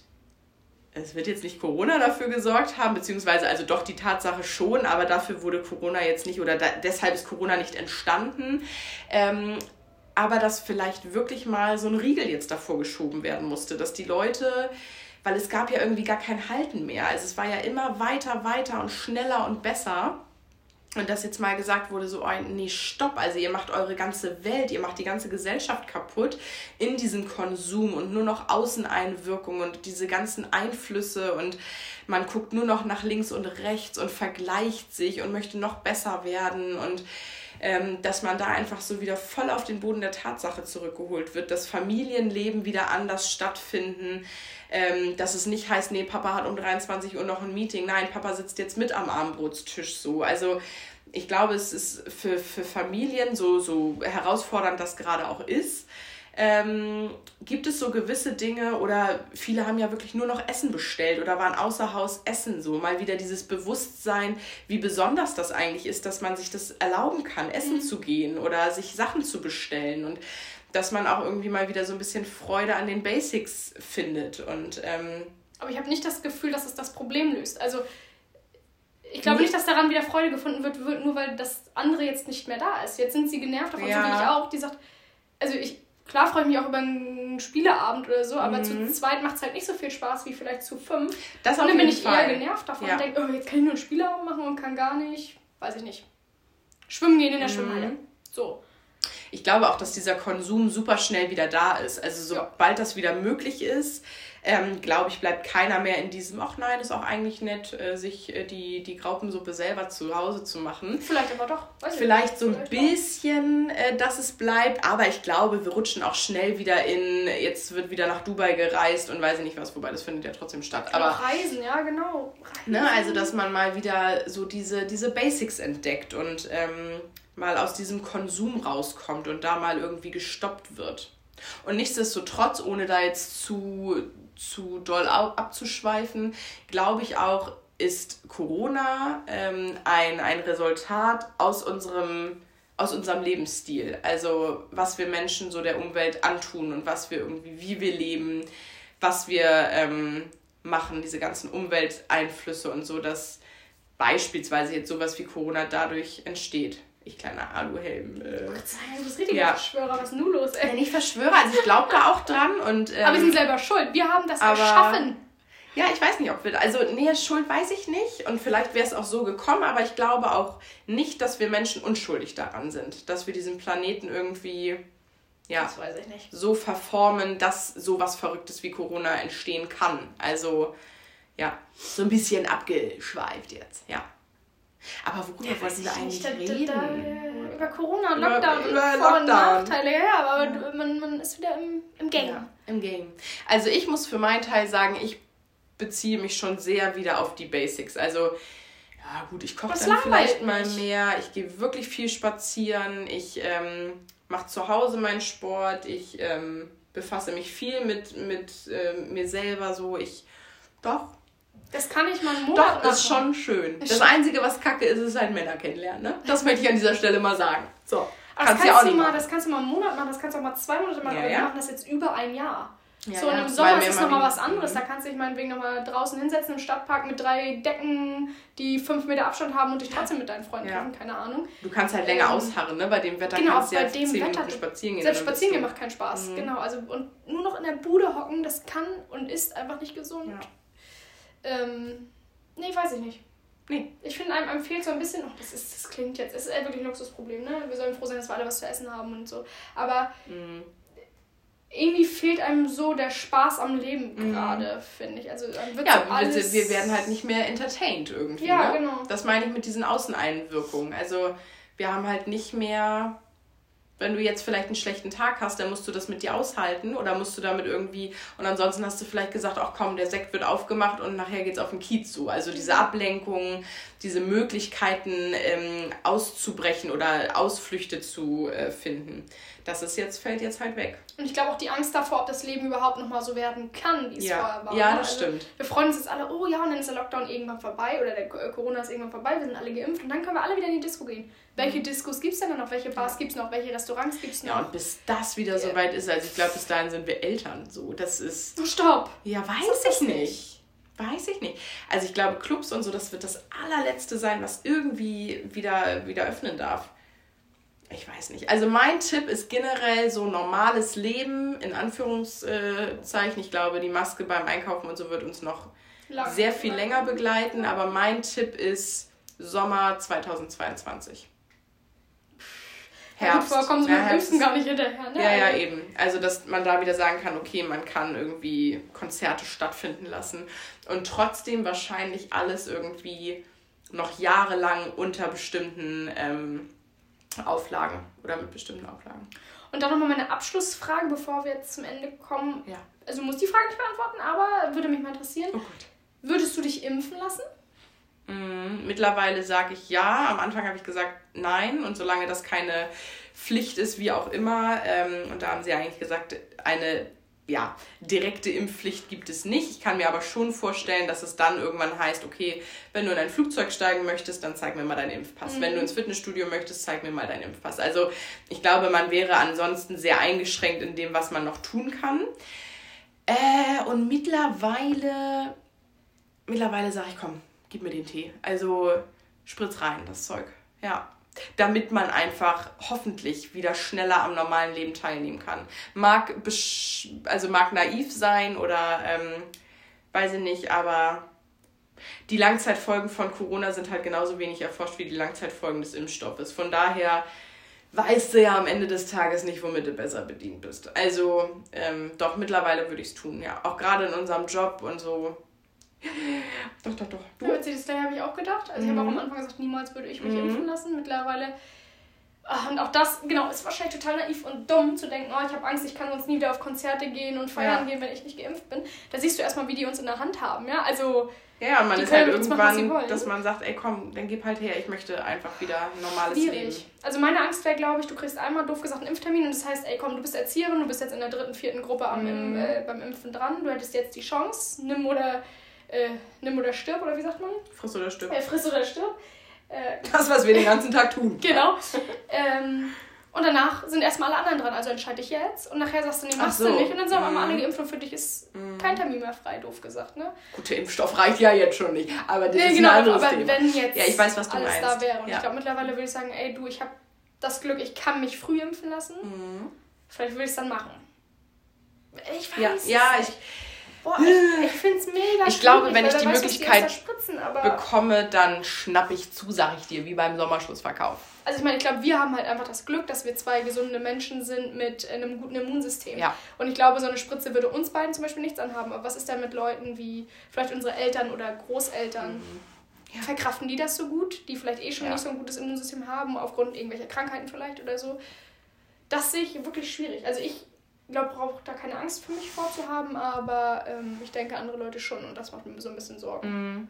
Speaker 1: es wird jetzt nicht Corona dafür gesorgt haben, beziehungsweise also doch die Tatsache schon, aber dafür wurde Corona jetzt nicht oder da, deshalb ist Corona nicht entstanden. Ähm, aber dass vielleicht wirklich mal so ein Riegel jetzt davor geschoben werden musste, dass die Leute, weil es gab ja irgendwie gar kein Halten mehr. Also es war ja immer weiter, weiter und schneller und besser. Und dass jetzt mal gesagt wurde, so, ein, nee, stopp, also ihr macht eure ganze Welt, ihr macht die ganze Gesellschaft kaputt in diesem Konsum und nur noch Außeneinwirkungen und diese ganzen Einflüsse und man guckt nur noch nach links und rechts und vergleicht sich und möchte noch besser werden und ähm, dass man da einfach so wieder voll auf den Boden der Tatsache zurückgeholt wird, dass Familienleben wieder anders stattfinden, ähm, dass es nicht heißt, nee, Papa hat um 23 Uhr noch ein Meeting, nein, Papa sitzt jetzt mit am Abendbrotstisch so. Also ich glaube, es ist für, für Familien, so, so herausfordernd das gerade auch ist, ähm, gibt es so gewisse Dinge oder viele haben ja wirklich nur noch Essen bestellt oder waren außer Haus essen so. Mal wieder dieses Bewusstsein, wie besonders das eigentlich ist, dass man sich das erlauben kann, essen mhm. zu gehen oder sich Sachen zu bestellen und dass man auch irgendwie mal wieder so ein bisschen Freude an den Basics findet. Und, ähm,
Speaker 2: Aber ich habe nicht das Gefühl, dass es das Problem löst. Also ich glaube nicht, dass daran wieder Freude gefunden wird, nur weil das andere jetzt nicht mehr da ist. Jetzt sind sie genervt davon, ja. so wie ich auch, die sagt, also ich, klar freue ich mich auch über einen Spieleabend oder so, aber mhm. zu zweit macht es halt nicht so viel Spaß wie vielleicht zu fünf. Das und dann bin ich Fall. eher genervt davon ja. und denke, oh, jetzt kann ich nur einen Spieleabend machen und kann gar nicht, weiß ich nicht, schwimmen gehen in der mhm. Schwimmhalle. So
Speaker 1: ich glaube auch, dass dieser Konsum super schnell wieder da ist. Also sobald ja. das wieder möglich ist, ähm, glaube ich, bleibt keiner mehr in diesem, ach nein, ist auch eigentlich nett, äh, sich äh, die, die Graupensuppe selber zu Hause zu machen.
Speaker 2: Vielleicht aber doch.
Speaker 1: Weiß Vielleicht nicht. so ein Vielleicht bisschen, äh, dass es bleibt, aber ich glaube, wir rutschen auch schnell wieder in, jetzt wird wieder nach Dubai gereist und weiß ich nicht was, wobei das findet ja trotzdem statt. Aber
Speaker 2: auch Reisen, ja genau. Reisen.
Speaker 1: Ne, also, dass man mal wieder so diese, diese Basics entdeckt und ähm, mal aus diesem Konsum rauskommt und da mal irgendwie gestoppt wird. Und nichtsdestotrotz, ohne da jetzt zu zu doll abzuschweifen, glaube ich auch, ist Corona ähm, ein, ein Resultat aus unserem, aus unserem Lebensstil. Also was wir Menschen so der Umwelt antun und was wir irgendwie, wie wir leben, was wir ähm, machen, diese ganzen Umwelteinflüsse und so, dass beispielsweise jetzt sowas wie Corona dadurch entsteht. Ich kleiner Aluhelm. Äh,
Speaker 2: du bist richtig ja. Verschwörer, was ist nun los, ey?
Speaker 1: Ja, nicht Verschwörer, also ich glaube da auch dran. Und, ähm,
Speaker 2: aber wir sind selber schuld, wir haben das aber, erschaffen.
Speaker 1: Ja, ich weiß nicht, ob wir. Also, nee, Schuld weiß ich nicht. Und vielleicht wäre es auch so gekommen, aber ich glaube auch nicht, dass wir Menschen unschuldig daran sind. Dass wir diesen Planeten irgendwie. Ja, so verformen, dass so was Verrücktes wie Corona entstehen kann. Also, ja, so ein bisschen abgeschweift jetzt, ja. Aber worüber ja, wollten wir eigentlich da, reden? Da,
Speaker 2: da, über Corona, Lockdown über, über Vor- und Nachteile, ja, aber ja. Man, man ist wieder im, im Game. Ja,
Speaker 1: im Game. Also ich muss für meinen Teil sagen, ich beziehe mich schon sehr wieder auf die Basics. Also, ja gut, ich koche dann vielleicht mal mehr. Ich gehe wirklich viel spazieren. Ich ähm, mache zu Hause meinen Sport. Ich ähm, befasse mich viel mit, mit äh, mir selber so. Ich, doch.
Speaker 2: Das kann ich mal einen Monat
Speaker 1: Doch, ist schon schön. Das Einzige, was kacke ist, ist halt Männer kennenlernen. Ne? Das möchte ich an dieser Stelle mal sagen. So.
Speaker 2: kannst das, kannst du mal, das kannst du mal einen Monat machen, das kannst du auch mal zwei Monate machen, ja, aber wir machen das jetzt über ein Jahr. Ja, so, und im Sommer ist es nochmal was anderes. Da kannst du dich meinetwegen nochmal draußen hinsetzen im Stadtpark mit drei Decken, die fünf Meter Abstand haben und dich trotzdem mit deinen Freunden treffen, keine Ahnung.
Speaker 1: Du kannst halt länger ähm, ausharren, ne? Bei dem Wetter genau, kannst du ja bei dem
Speaker 2: Wetter, spazieren gehen. Selbst spazieren gehen macht keinen Spaß, mhm. genau. Also, und nur noch in der Bude hocken, das kann und ist einfach nicht gesund. Ähm, nee, weiß ich nicht. Nee. Ich finde, einem, einem fehlt so ein bisschen, oh, das, ist, das klingt jetzt, es ist wirklich ein Luxusproblem, ne? Wir sollen froh sein, dass wir alle was zu essen haben und so. Aber mhm irgendwie fehlt einem so der Spaß am Leben mhm. gerade, finde ich. Also wird
Speaker 1: ja, so alles... wir werden halt nicht mehr entertained irgendwie. Ja, ne? genau. Das meine ich mit diesen Außeneinwirkungen. Also wir haben halt nicht mehr wenn du jetzt vielleicht einen schlechten Tag hast, dann musst du das mit dir aushalten oder musst du damit irgendwie und ansonsten hast du vielleicht gesagt, ach komm, der Sekt wird aufgemacht und nachher geht's auf den Kiez zu. Also diese mhm. Ablenkung, diese Möglichkeiten ähm, auszubrechen oder Ausflüchte zu äh, finden, das ist jetzt fällt jetzt halt weg.
Speaker 2: Und ich glaube auch die Angst davor, ob das Leben überhaupt noch mal so werden kann, wie es
Speaker 1: ja.
Speaker 2: vorher war.
Speaker 1: Ja, das also, stimmt.
Speaker 2: Wir freuen uns jetzt alle, oh ja, und dann ist der Lockdown irgendwann vorbei oder der Corona ist irgendwann vorbei, wir sind alle geimpft und dann können wir alle wieder in die Disco gehen. Welche Diskos gibt es denn noch? Welche Bars gibt es noch? Welche Restaurants gibt es noch?
Speaker 1: Ja, und bis das wieder so weit ist, also ich glaube, bis dahin sind wir Eltern. So, das ist.
Speaker 2: Oh, stopp!
Speaker 1: Ja, weiß ich nicht. nicht. Weiß ich nicht. Also ich glaube, Clubs und so, das wird das allerletzte sein, was irgendwie wieder, wieder öffnen darf. Ich weiß nicht. Also mein Tipp ist generell so normales Leben, in Anführungszeichen. Ich glaube, die Maske beim Einkaufen und so wird uns noch Lang. sehr viel länger begleiten. Aber mein Tipp ist Sommer 2022.
Speaker 2: Herbst. Ja, gut, vorkommen sie ja, Herbst gar nicht hinterher. Ne?
Speaker 1: Ja, ja, also eben. Also, dass man da wieder sagen kann, okay, man kann irgendwie Konzerte stattfinden lassen und trotzdem wahrscheinlich alles irgendwie noch jahrelang unter bestimmten ähm, Auflagen oder mit bestimmten Auflagen.
Speaker 2: Und dann nochmal meine Abschlussfrage, bevor wir jetzt zum Ende kommen. Ja. Also, du musst die Frage nicht beantworten, aber würde mich mal interessieren. Oh Gott. Würdest du dich impfen lassen?
Speaker 1: Mm, mittlerweile sage ich ja. Am Anfang habe ich gesagt nein. Und solange das keine Pflicht ist, wie auch immer, ähm, und da haben sie eigentlich gesagt, eine ja, direkte Impfpflicht gibt es nicht. Ich kann mir aber schon vorstellen, dass es dann irgendwann heißt, okay, wenn du in ein Flugzeug steigen möchtest, dann zeig mir mal deinen Impfpass. Mhm. Wenn du ins Fitnessstudio möchtest, zeig mir mal deinen Impfpass. Also ich glaube, man wäre ansonsten sehr eingeschränkt in dem, was man noch tun kann. Äh, und mittlerweile, mittlerweile sage ich, komm, gib mir den Tee. Also spritz rein, das Zeug. Ja. Damit man einfach hoffentlich wieder schneller am normalen Leben teilnehmen kann. Mag, also mag naiv sein oder ähm, weiß ich nicht, aber die Langzeitfolgen von Corona sind halt genauso wenig erforscht wie die Langzeitfolgen des Impfstoffes. Von daher weißt du ja am Ende des Tages nicht, womit du besser bedient bist. Also ähm, doch, mittlerweile würde ich es tun, ja. Auch gerade in unserem Job und so
Speaker 2: doch, doch, doch. Du? Ja, Mercedes Day habe ich auch gedacht. Also mhm. ich habe auch am Anfang gesagt, niemals würde ich mich mhm. impfen lassen. Mittlerweile. Ach, und auch das, genau, ist wahrscheinlich total naiv und dumm zu denken, oh, ich habe Angst, ich kann sonst nie wieder auf Konzerte gehen und feiern ja. gehen, wenn ich nicht geimpft bin. Da siehst du erstmal, wie die uns in der Hand haben, ja. Also.
Speaker 1: Ja, man ist halt irgendwann, machen, dass man sagt, ey komm, dann gib halt her, ich möchte einfach wieder ein normales Schwierig. Leben.
Speaker 2: Also meine Angst wäre, glaube ich, du kriegst einmal doof gesagt einen Impftermin und das heißt, ey komm, du bist Erzieherin, du bist jetzt in der dritten, vierten Gruppe am, mhm. im, äh, beim Impfen dran, du hättest jetzt die Chance, nimm oder äh, nimm oder stirb, oder wie sagt man?
Speaker 1: Friss oder stirb.
Speaker 2: Äh, friss oder stirb.
Speaker 1: Äh, das, was wir den ganzen Tag tun.
Speaker 2: genau. ähm, Und danach sind erstmal alle anderen dran. Also entscheide ich jetzt und nachher sagst du, nee, machst so. du nicht. Und dann sagen wir mal alle, die Impfung für dich ist mm. kein Termin mehr frei, doof gesagt. Ne?
Speaker 1: Gute Impfstoff reicht ja jetzt schon nicht. Aber das nee, ist genau, ein anderes aber Thema. wenn
Speaker 2: jetzt ja, ich weiß, was du alles meinst. da wäre. Und ja. ich glaube, mittlerweile würde ich sagen, ey, du, ich habe das Glück, ich kann mich früh impfen lassen. Mhm. Vielleicht würde ich es dann machen. Ich weiß
Speaker 1: ja, ja, ich, Boah, ich, ich finde es mega Ich glaube, wenn ich die weiß, Möglichkeit die bekomme, dann schnapp ich zu, sag ich dir, wie beim Sommerschlussverkauf.
Speaker 2: Also ich meine, ich glaube, wir haben halt einfach das Glück, dass wir zwei gesunde Menschen sind mit einem guten Immunsystem. Ja. Und ich glaube, so eine Spritze würde uns beiden zum Beispiel nichts anhaben. Aber was ist denn mit Leuten wie vielleicht unsere Eltern oder Großeltern? Mhm. Ja. Verkraften die das so gut, die vielleicht eh schon ja. nicht so ein gutes Immunsystem haben, aufgrund irgendwelcher Krankheiten vielleicht oder so? Das sehe ich wirklich schwierig. Also ich glaube, brauche da keine Angst für mich vorzuhaben, aber ähm, ich denke andere Leute schon und das macht mir so ein bisschen Sorgen. Mhm.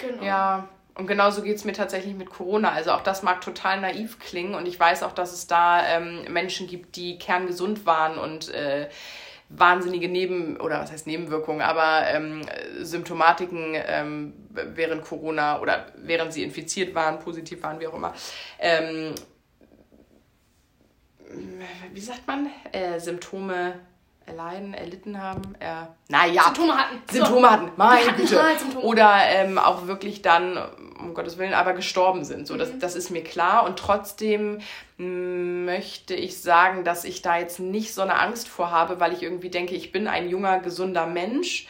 Speaker 1: Genau. Ja, und genauso geht es mir tatsächlich mit Corona. Also auch das mag total naiv klingen und ich weiß auch, dass es da ähm, Menschen gibt, die kerngesund waren und äh, wahnsinnige Neben- oder was heißt Nebenwirkungen, aber ähm, Symptomatiken ähm, während Corona oder während sie infiziert waren, positiv waren, wie auch immer, ähm, wie sagt man, äh, Symptome erleiden, erlitten haben. Äh, naja. Symptome hatten. Symptome so. hatten, meine Güte. Halt Oder ähm, auch wirklich dann, um Gottes Willen, aber gestorben sind. So, mhm. das, das ist mir klar. Und trotzdem möchte ich sagen, dass ich da jetzt nicht so eine Angst vor habe, weil ich irgendwie denke, ich bin ein junger, gesunder Mensch.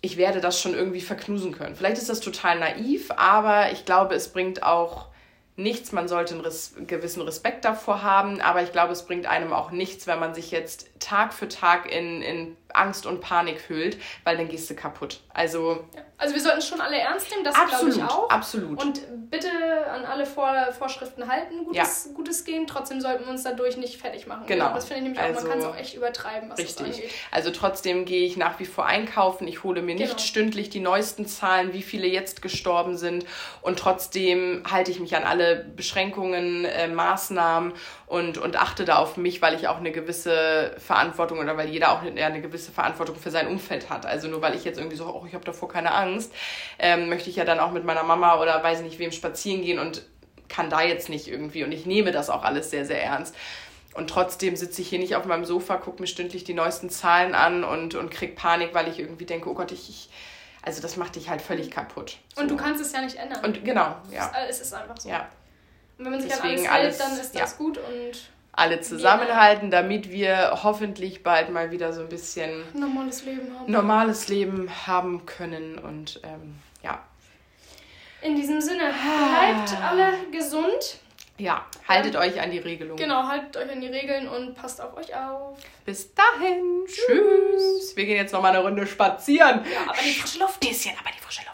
Speaker 1: Ich werde das schon irgendwie verknusen können. Vielleicht ist das total naiv, aber ich glaube, es bringt auch nichts. Man sollte einen res gewissen Respekt davor haben, aber ich glaube, es bringt einem auch nichts, wenn man sich jetzt Tag für Tag in, in Angst und Panik hüllt, weil dann gehst du kaputt. Also,
Speaker 2: ja. also wir sollten es schon alle ernst nehmen, das glaube ich auch. Absolut. Und bitte an alle Vor Vorschriften halten, gutes, ja. gutes Gehen. Trotzdem sollten wir uns dadurch nicht fertig machen. Genau. Das finde ich nämlich also, auch, man kann es auch echt übertreiben, was richtig. das angeht.
Speaker 1: Also trotzdem gehe ich nach wie vor einkaufen. Ich hole mir nicht genau. stündlich die neuesten Zahlen, wie viele jetzt gestorben sind. Und trotzdem halte ich mich an alle Beschränkungen, äh, Maßnahmen und, und achte da auf mich, weil ich auch eine gewisse Verantwortung oder weil jeder auch eine, eine gewisse Verantwortung für sein Umfeld hat. Also nur weil ich jetzt irgendwie so, oh, ich habe davor keine Angst, ähm, möchte ich ja dann auch mit meiner Mama oder weiß nicht wem spazieren gehen und kann da jetzt nicht irgendwie und ich nehme das auch alles sehr, sehr ernst. Und trotzdem sitze ich hier nicht auf meinem Sofa, gucke mir stündlich die neuesten Zahlen an und, und krieg Panik, weil ich irgendwie denke, oh Gott, ich, ich also das macht dich halt völlig kaputt.
Speaker 2: So. Und du kannst es ja nicht ändern.
Speaker 1: Und genau, ja.
Speaker 2: Es ist einfach so. Ja. Und wenn man sich Deswegen an alles hält, dann ist das ja. gut und
Speaker 1: alle zusammenhalten, damit wir hoffentlich bald mal wieder so ein bisschen
Speaker 2: normales Leben haben,
Speaker 1: normales Leben haben können und ähm, ja.
Speaker 2: In diesem Sinne, bleibt alle gesund.
Speaker 1: Ja, haltet ähm, euch an die Regelungen.
Speaker 2: Genau, haltet euch an die Regeln und passt auf euch auf.
Speaker 1: Bis dahin. Tschüss. Tschüss. Wir gehen jetzt noch mal eine Runde spazieren.
Speaker 2: Ja, aber die frische Luft.
Speaker 1: Bisschen, aber die frische Luft.